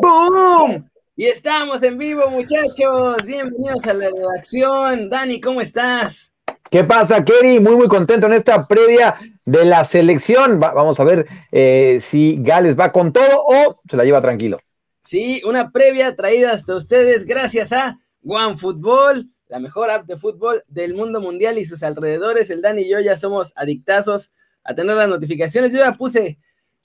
¡Boom! Y estamos en vivo, muchachos. Bienvenidos a la redacción. Dani, ¿cómo estás? ¿Qué pasa, Kerry? Muy, muy contento en esta previa de la selección. vamos a ver eh, si Gales va con todo o se la lleva tranquilo. Sí, una previa traída hasta ustedes gracias a OneFootball, la mejor app de fútbol del mundo mundial y sus alrededores. El Dani y yo ya somos adictazos a tener las notificaciones. Yo ya puse,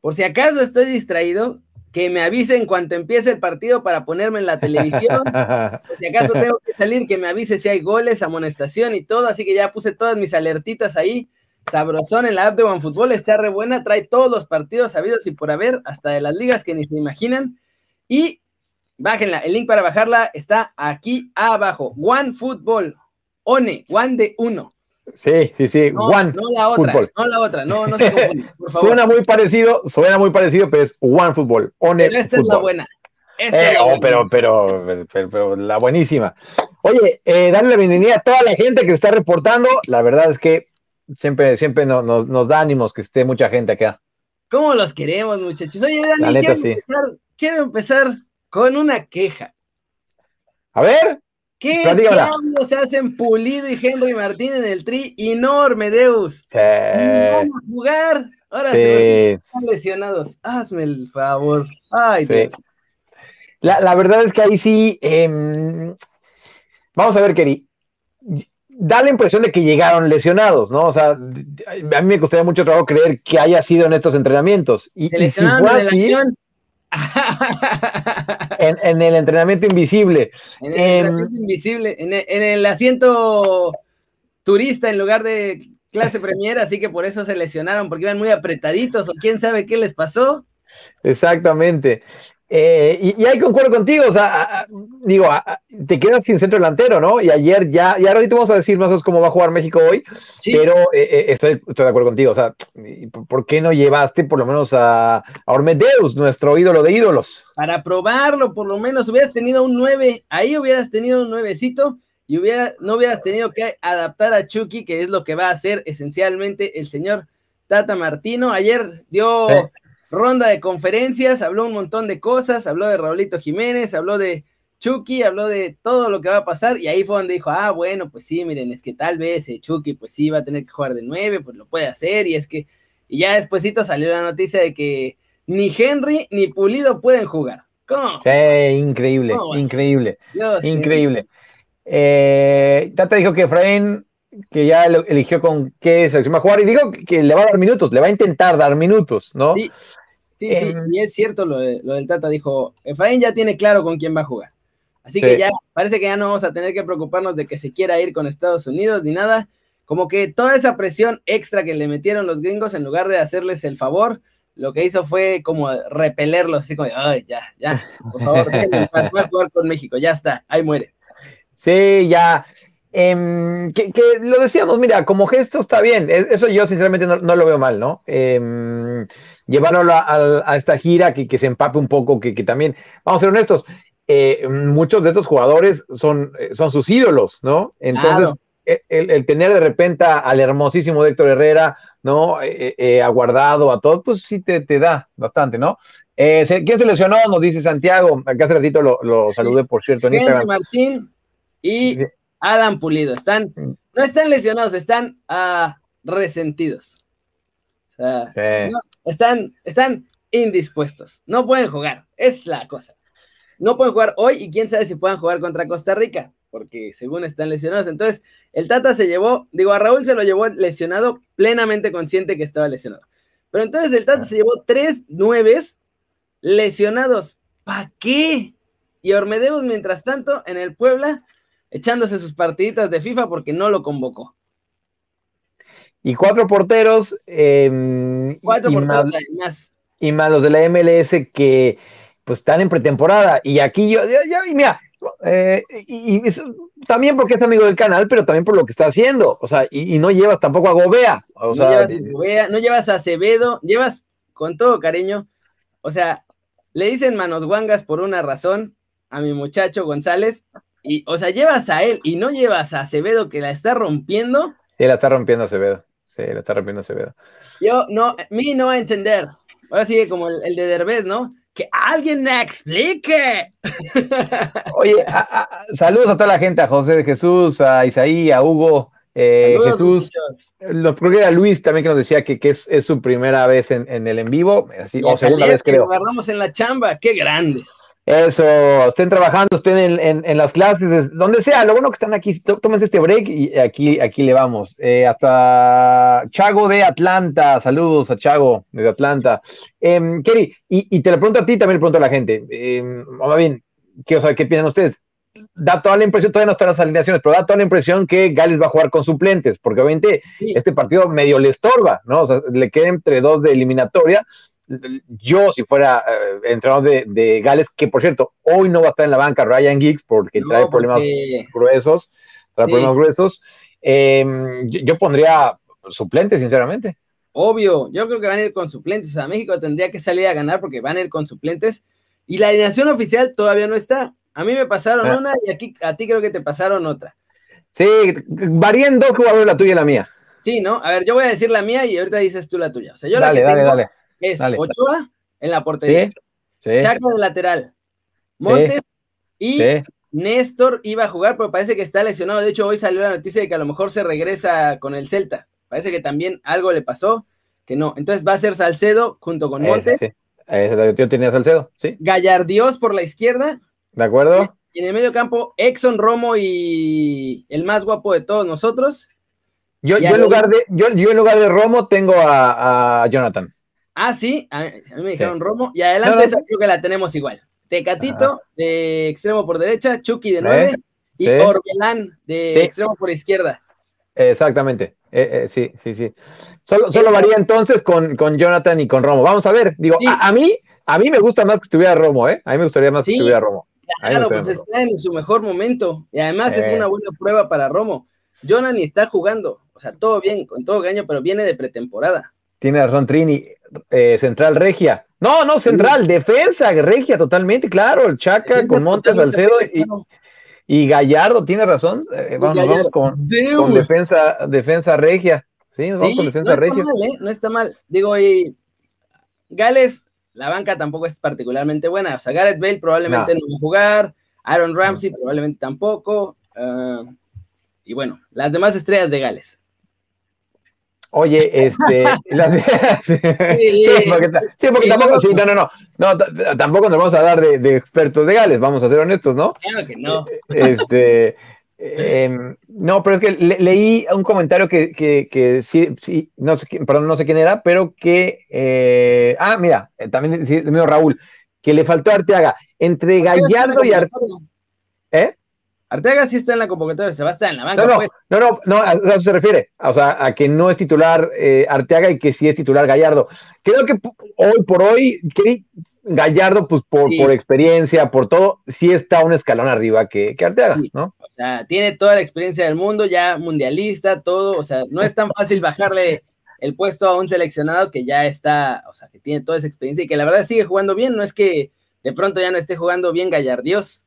por si acaso estoy distraído, que me avise en cuanto empiece el partido para ponerme en la televisión. si acaso tengo que salir, que me avise si hay goles, amonestación y todo. Así que ya puse todas mis alertitas ahí. Sabrosón en la app de OneFootball, está re buena, trae todos los partidos sabidos y por haber, hasta de las ligas que ni se imaginan. Y bájenla, el link para bajarla está aquí abajo. OneFootball, One, One de uno. Sí, sí, sí. No, One no la otra, no la otra, no, no se confunda, por favor. Suena muy parecido, suena muy parecido, pero es One Football. One pero esta es la buena. Esta eh, oh, Pero, pero, pero, la buenísima. Oye, eh, darle la bienvenida a toda la gente que está reportando. La verdad es que siempre, siempre nos, nos, da ánimos que esté mucha gente acá. ¿Cómo los queremos, muchachos? Oye, Dani, quiero, empezar, quiero empezar con una queja. A ver. ¿Qué diablos se hacen Pulido y Henry Martín en el tri y no Ormedeus? Sí. a jugar. Ahora se están lesionados. Hazme el favor. Ay, Dios. La, verdad es que ahí sí. Em, vamos a ver, Keri. Da la impresión de que llegaron lesionados, ¿no? O sea, a mí me costaría mucho trabajo creer que haya sido en estos entrenamientos. Y, se lesionaron si en el en, el entrenamiento invisible. En el entrenamiento invisible, en el, asiento turista en lugar de clase premier, así que por eso se lesionaron, porque iban muy apretaditos o quién sabe qué les pasó. Exactamente. Eh, y, ahí concuerdo contigo, o sea, digo, te quedas sin centro delantero, ¿no? Y ayer ya, y ahora te vamos a decir más o menos cómo va a jugar México hoy, pero eh, eh, estoy, estoy, de acuerdo contigo, o sea, ¿por qué no llevaste por lo menos a, a, Ormedeus, nuestro ídolo de ídolos? Para probarlo, por lo menos hubieras tenido un 9, ahí hubieras tenido un nuevecito y hubiera, no hubieras tenido que adaptar a Chucky, que es lo que va a hacer esencialmente el señor Tata Martino. Ayer dio ronda de conferencias, habló un montón de cosas, habló de Raulito Jiménez, habló de Chucky, habló de todo lo que va a pasar y ahí fue donde dijo, ah, bueno, pues sí, miren, es que tal vez eh, Chucky pues sí va a tener que jugar de nueve, pues lo puede hacer y es que, y ya despuesito salió la noticia de que ni Henry ni Pulido pueden jugar. ¿Cómo? Sí, increíble, increíble, increíble. Eh, Tata dijo que Efraín que ya eligió con qué selección va a jugar y dijo que le va a dar minutos, le va a intentar dar minutos, ¿no? Sí, Sí, sí, em, y es cierto lo, del Tata, dijo, Efraín ya tiene claro con quién va a jugar. Así que ya parece que ya no vamos a tener que preocuparnos de que se quiera ir con Estados Unidos ni nada. Como que toda esa presión extra que le metieron los gringos, en lugar de hacerles el favor, lo que hizo fue como repelerlos, así como, ay, ya, ya, por favor, para jugar con México, ya está, ahí muere. Sí, ya. Em, que, lo decíamos, mira, como gesto está bien, eso yo sinceramente no, lo veo mal, ¿no? Eh, llevarlo a, esta gira, que, que, se empape un poco, que, que también, vamos a ser honestos, eh, muchos de estos jugadores son, eh, son sus ídolos, ¿no? Entonces, e, el, tener de repente al hermosísimo Héctor Herrera, ¿no? Eh, aguardado a todo, pues sí te, te da bastante, ¿no? ¿Quién se lesionó? Nos dice Santiago. Acá hace ratito lo, lo saludé, por cierto, en Instagram. Martín y Adam Pulido. Están, no están lesionados, están uh, resentidos están, están indispuestos. No pueden jugar. Es la cosa. No pueden jugar hoy y quién sabe si puedan jugar contra Costa Rica, porque según están lesionados. Entonces, el Tata se llevó, digo, a Raúl se lo llevó lesionado, plenamente consciente que estaba lesionado. Pero entonces el Tata se llevó tres nueves lesionados. ¿Para qué? Y Ormedeus, mientras tanto, en el Puebla, echándose sus partiditas de FIFA porque no lo convocó y cuatro porteros. Em, cuatro y porteros más, Y más los de la MLS que pues están en pretemporada. Y aquí yo, ya, ya mira, eh, y, también porque es amigo del canal, pero también por lo que está haciendo. O sea, y, no llevas tampoco a Gobea. O no, llevas a Gobea, no llevas a Acevedo, llevas con todo cariño. O sea, le dicen manos guangas por una razón a mi muchacho González. Y, o sea, llevas a él y no llevas a Acevedo que la está rompiendo. Sí, la está rompiendo Acevedo. Sí, la está rompiendo Acevedo. Yo no, mí no a entender. Ahora sigue como el, de Derbez, ¿no? Que alguien me explique. Oye, saludos a toda la gente, a José de Jesús, a Isaí, a Hugo, eh, Jesús. Lo creo a Luis también que nos decía que, que es, su primera vez en, el en vivo, así, o segunda vez creo. Lo en la chamba, qué grandes. Eso, estén trabajando, estén en, las clases, donde sea. Lo bueno que están aquí, tómense este break y aquí, aquí le vamos. Eh, hasta Chago de Atlanta, saludos a Chago de Atlanta. Eh, Kerry, y, te lo pregunto a ti, también le pregunto a la gente. Eh, bien, quiero saber qué piensan ustedes. Da toda la impresión, todavía no están las alineaciones, pero da toda la impresión que Gales va a jugar con suplentes, porque obviamente este partido medio le estorba, ¿no? O sea, le queda entre dos de eliminatoria yo, si fuera eh, entrenador de, Gales, que por cierto, hoy no va a estar en la banca Ryan Giggs porque trae problemas gruesos, trae problemas gruesos, em, yo, pondría suplentes, sinceramente. Obvio, yo creo que van a ir con suplentes. O sea, México tendría que salir a ganar porque van a ir con suplentes. Y la alineación oficial todavía no está. A mí me pasaron ah. una y aquí a ti creo que te pasaron otra. Sí, varían dos jugadores, la tuya y la mía. Sí, ¿no? A ver, yo voy a decir la mía y ahorita dices tú la tuya. O sea, yo la que dale, dale es Ochoa en la portería, Chaca de lateral, Montes y Néstor iba a jugar, pero parece que está lesionado. De hecho, hoy salió la noticia de que a lo mejor se regresa con el Celta. Parece que también algo le pasó, que no. Entonces va a ser Salcedo junto con Montes. Ese, tío tenía Salcedo, sí. Gallardios por la izquierda. De acuerdo. Y en el medio campo, Exxon Romo y el más guapo de todos nosotros. Yo, en, lugar de, yo, en lugar de Romo tengo a Jonathan. Ah, sí, a mí, me dijeron Romo. Y adelante creo que la tenemos igual. Tecatito de extremo por derecha, Chucky de nueve y Orbelán de extremo por izquierda. Exactamente. Eh, eh, sí, sí, sí. Solo, solo varía entonces con, con, Jonathan y con Romo. Vamos a ver. Digo, a, mí, a mí me gusta más que estuviera Romo, ¿eh? A mí me gustaría más que estuviera Romo. Claro, pues está en su mejor momento. Y además es una buena prueba para Romo. Jonathan está jugando. O sea, todo bien, con todo gaño, pero viene de pretemporada. Tiene razón Trini. Eh, central Regia. No, no, central, defensa Regia, totalmente, claro. El Chaca con Montes Salcedo y, Gallardo, tiene razón. Eh, vamos, con, defensa, defensa Regia. Sí, vamos con defensa no Regia. Está mal, ¿eh? No está mal. Digo, y Gales, la banca tampoco es particularmente buena. O sea, Gareth Bale probablemente no, va a jugar. Aaron Ramsey probablemente tampoco. Ah, y bueno, las demás estrellas de Gales. Oye, este, sí, porque, tampoco, sí, no, no, no, no, tampoco nos vamos a dar de, expertos de Gales, vamos a ser honestos, ¿no? Claro que no. Este, em, no, pero es que leí un comentario que, que, sí, sí, no sé, perdón, no sé quién era, pero que, eh, ah, mira, eh, también sí, el mío Raúl, que le faltó a Arteaga, entre Gallardo y Arteaga, ¿eh? Arteaga sí está en la convocatoria, se va a estar en la banca. No, no, pues. no, no, no, a eso se refiere. O sea, a que no es titular eh, Arteaga y que sí es titular Gallardo. Creo que hoy por hoy, Gallardo, pues por, por experiencia, por todo, sí está un escalón arriba que, que Arteaga, ¿no? O sea, tiene toda la experiencia del mundo, ya mundialista, todo. O sea, no es tan fácil bajarle el puesto a un seleccionado que ya está, o sea, que tiene toda esa experiencia y que la verdad sigue jugando bien. No es que de pronto ya no esté jugando bien Gallardios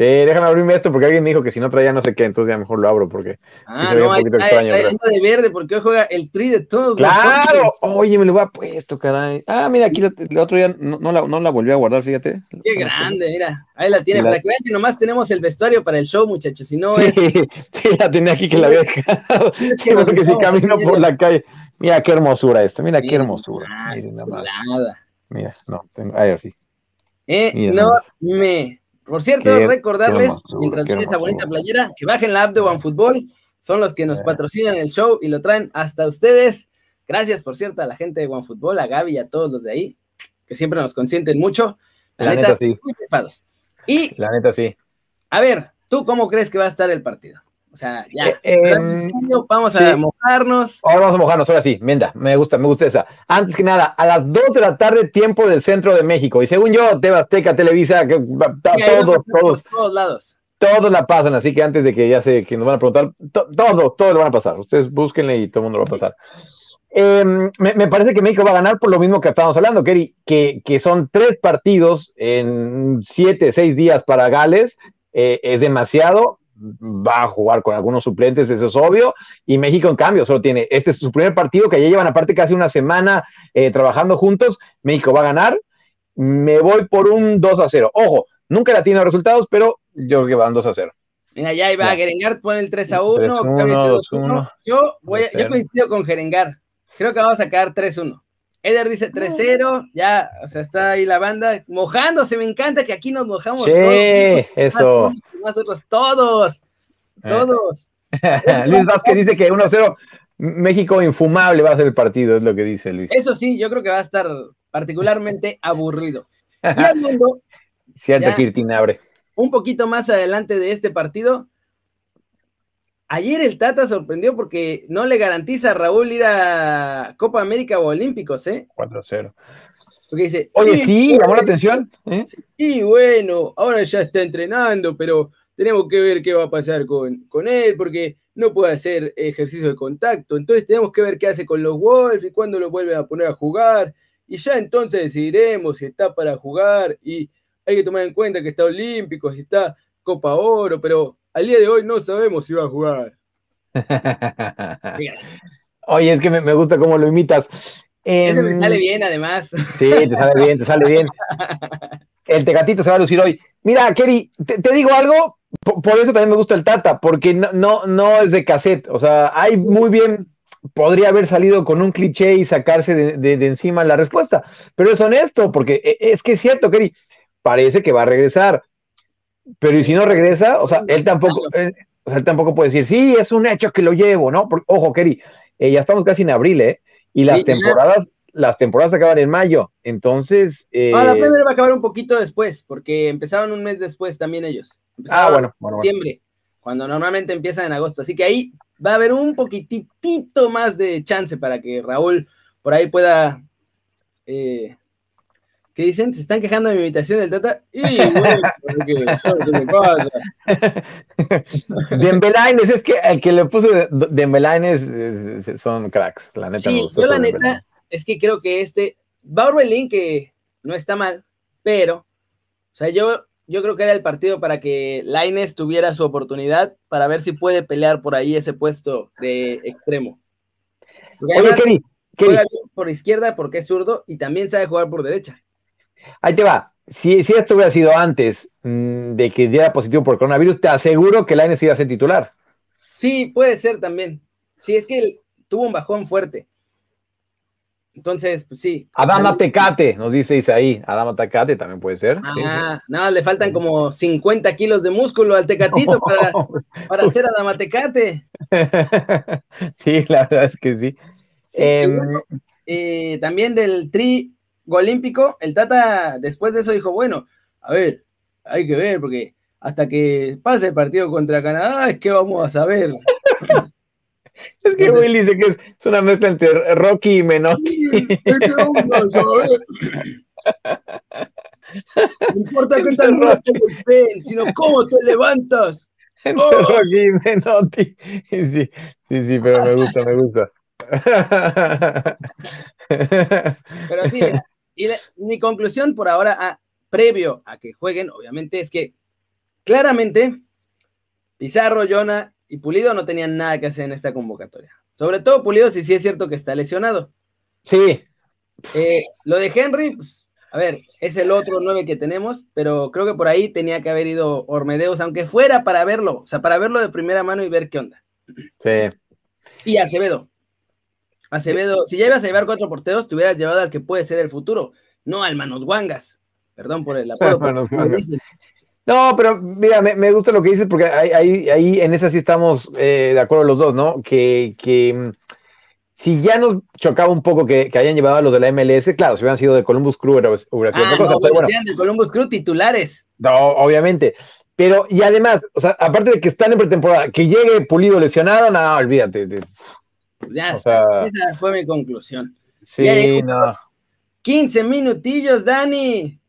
Déjame abrirme esto porque alguien me dijo que si no traía no sé qué, entonces ya mejor lo abro porque. Ah, no, hay, de verde porque hoy juega el tri de todos. Claro, oye, me lo voy a puesto, caray. Ah, mira, aquí el otro día no, no, la, no la volví a guardar, fíjate. Qué grande, mira. Ahí la tiene, para que vean que nomás tenemos el vestuario para el show, muchachos. Si no sí, es. Sí, la tenía aquí que la había dejado. Es que porque si camino por la calle. Mira qué hermosura esta, mira qué hermosura. Mira, Mira, no, tengo, a ver, sí. Eh, no me por cierto, recordarles, mientras ven esa bonita playera, que bajen la app de OneFootball. Son los que nos patrocinan el show y lo traen hasta ustedes. Gracias, por cierto, a la gente de OneFootball, a Gaby y a todos los de ahí, que siempre nos consienten mucho. La, neta, sí. Y, la neta, sí. A ver, ¿tú cómo crees que va a estar el partido? O sea, ya. Eh, em, vamos a mojarnos. Ahora vamos a mojarnos, ahora sí. Menda, me gusta, me gusta esa. Antes que nada, a las 2 de la tarde, tiempo del centro de México. Y según yo, Tebasteca, Televisa, que, todos, todos. todos lados. Todos la pasan, así que antes de que ya sé que nos van a preguntar, todos, todos lo van a pasar. Ustedes búsquenle y todo el mundo lo va a pasar. Em, me, parece que México va a ganar por lo mismo que estábamos hablando, Kerry, que, que son tres partidos en siete, seis días para Gales. Eh, es demasiado va a jugar con algunos suplentes, eso es obvio, y México en cambio solo tiene, este es su primer partido que ya llevan aparte casi una semana eh, trabajando juntos, México va a ganar, me voy por un 2 a 0. Ojo, nunca la tiene resultados, pero yo creo que van 2 a 0. Mira, ya iba Gerengar, pone el 3 a 1. 2 1. Yo, voy yo coincido con Gerengar. Creo que vamos a sacar 3 a 1. Eder dice 3-0, ya, o sea, está ahí la banda mojándose, me encanta que aquí nos mojamos sí, eso. Nosotros todos, eh. todos. Luis Vázquez dice que 1-0, México infumable va a ser el partido, es lo que dice Luis. Eso sí, yo creo que va a estar particularmente aburrido. Y hablando... Cierto, Kirtinabre. Un poquito más adelante de este partido, Ayer el Tata sorprendió porque no le garantiza a Raúl ir a Copa América o Olímpicos, ¿eh? 4-0. Porque dice. Oye, sí, llamó la atención. ¿eh? Y bueno, ahora ya está entrenando, pero tenemos que ver qué va a pasar con, con él, porque no puede hacer ejercicio de contacto. Entonces tenemos que ver qué hace con los Wolves y cuándo lo vuelven a poner a jugar. Y ya entonces decidiremos si está para jugar. Y hay que tomar en cuenta que está Olímpico, si está Copa Oro, pero al día de hoy no sabemos si va a jugar. Oye, es que me, gusta cómo lo imitas. Eso me sale bien, además. Sí, te sale bien, te sale bien. El Tecatito se va a lucir hoy. Mira, Kerry, te, digo algo, por, eso también me gusta el Tata, porque no, no, es de cassette. O sea, hay muy bien, podría haber salido con un cliché y sacarse de, de encima la respuesta, pero es honesto, porque e, es que es cierto, Kerry, parece que va a regresar. Pero y si no regresa, o sea, él tampoco, él, o sea, él tampoco puede decir, sí, es un hecho que lo llevo, ¿no? ojo, Kerry, eh, ya estamos casi en abril, ¿eh? Y las temporadas, las temporadas acaban en mayo, entonces... Eh... la primera va a acabar un poquito después, porque empezaron un mes después también ellos. ah, bueno, en septiembre, cuando normalmente empiezan en agosto, así que ahí va a haber un poquitito más de chance para que Raúl por ahí pueda eh, ¿Qué dicen? Se están quejando de mi imitación del Tata. Y bueno, porque se me pasa. Dembelaines, es que el que le puso Dembelaines son cracks, la neta. Sí, yo la neta es que creo que este, va que no está mal, pero, o sea, yo, yo creo que era el partido para que Laines tuviera su oportunidad para ver si puede pelear por ahí ese puesto de extremo. Oye, juega bien por izquierda porque es zurdo y también sabe jugar por derecha. Ahí te va. Si, si esto hubiera sido antes mm, de que diera positivo por coronavirus, te aseguro que Laines iba a ser titular. Sí, puede ser también. Sí, es que él tuvo un bajón fuerte. Entonces, pues sí. Adama Tecate, nos dice Isaí. Adama Tecate también puede ser. Ah, nada, le faltan como 50 kilos de músculo al Tecatito para, para hacer Adama Tecate. sí, la verdad es que sí. Em, eh, también del Tri olímpico, el Tata después de eso dijo, bueno, a ver, hay que ver, porque hasta que pase el partido contra Canadá es que vamos a saber. es que Will dice que es, una mezcla entre Rocky y Menotti. no importa qué tan duro te sino cómo te levantas. Rocky y Menotti. Sí, sí, sí, pero me gusta, me gusta. Pero sí, y mi conclusión por ahora, ah, previo a que jueguen, obviamente, es que claramente Pizarro, Jonah y Pulido no tenían nada que hacer en esta convocatoria. Sobre todo Pulido, si sí es cierto que está lesionado. Sí. Eh, lo de Henry, pues, a ver, es el otro nueve que tenemos, pero creo que por ahí tenía que haber ido Ormedeos, aunque fuera para verlo, o sea, para verlo de primera mano y ver qué onda. Sí. Y Acevedo. Acevedo, si ya ibas a llevar cuatro porteros, te hubieras llevado al que puede ser el futuro, no al Manos Guangas. Perdón por el apodo. no, pero mira, me, gusta lo que dices porque ahí, ahí, en esa sí estamos eh, de acuerdo los dos, ¿no? Que, que mm, si ya nos chocaba un poco que, hayan llevado a los de la MLS, claro, si hubieran sido de Columbus Crew hubiera sido ah, cosa, no, pero bueno, de Columbus Crew titulares. No, obviamente. Pero, y además, o sea, aparte de que están en pretemporada, que llegue Pulido lesionado, no, olvídate. Pues ya está. Esa fue mi conclusión. Sí, no. 15 minutillos, Dani.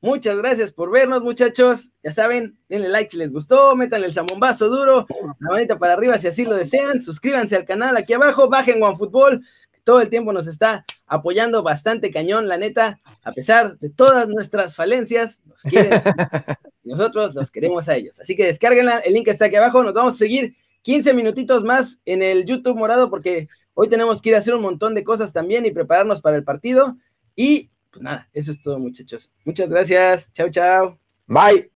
Muchas gracias por vernos, muchachos. Ya saben, denle like si les gustó, métanle el zambombazo duro, la manita para arriba si así lo desean. Suscríbanse al canal aquí abajo, bajen OneFootball, que todo el tiempo nos está apoyando bastante cañón, la neta. A pesar de todas nuestras falencias, nos quieren. nosotros los queremos a ellos. Así que descarguenla, el link está aquí abajo. Nos vamos a seguir 15 minutitos más en el YouTube morado porque hoy tenemos que ir a hacer un montón de cosas también y prepararnos para el partido. Y pues nada, eso es todo, muchachos. Muchas gracias. Chao, chao. Bye.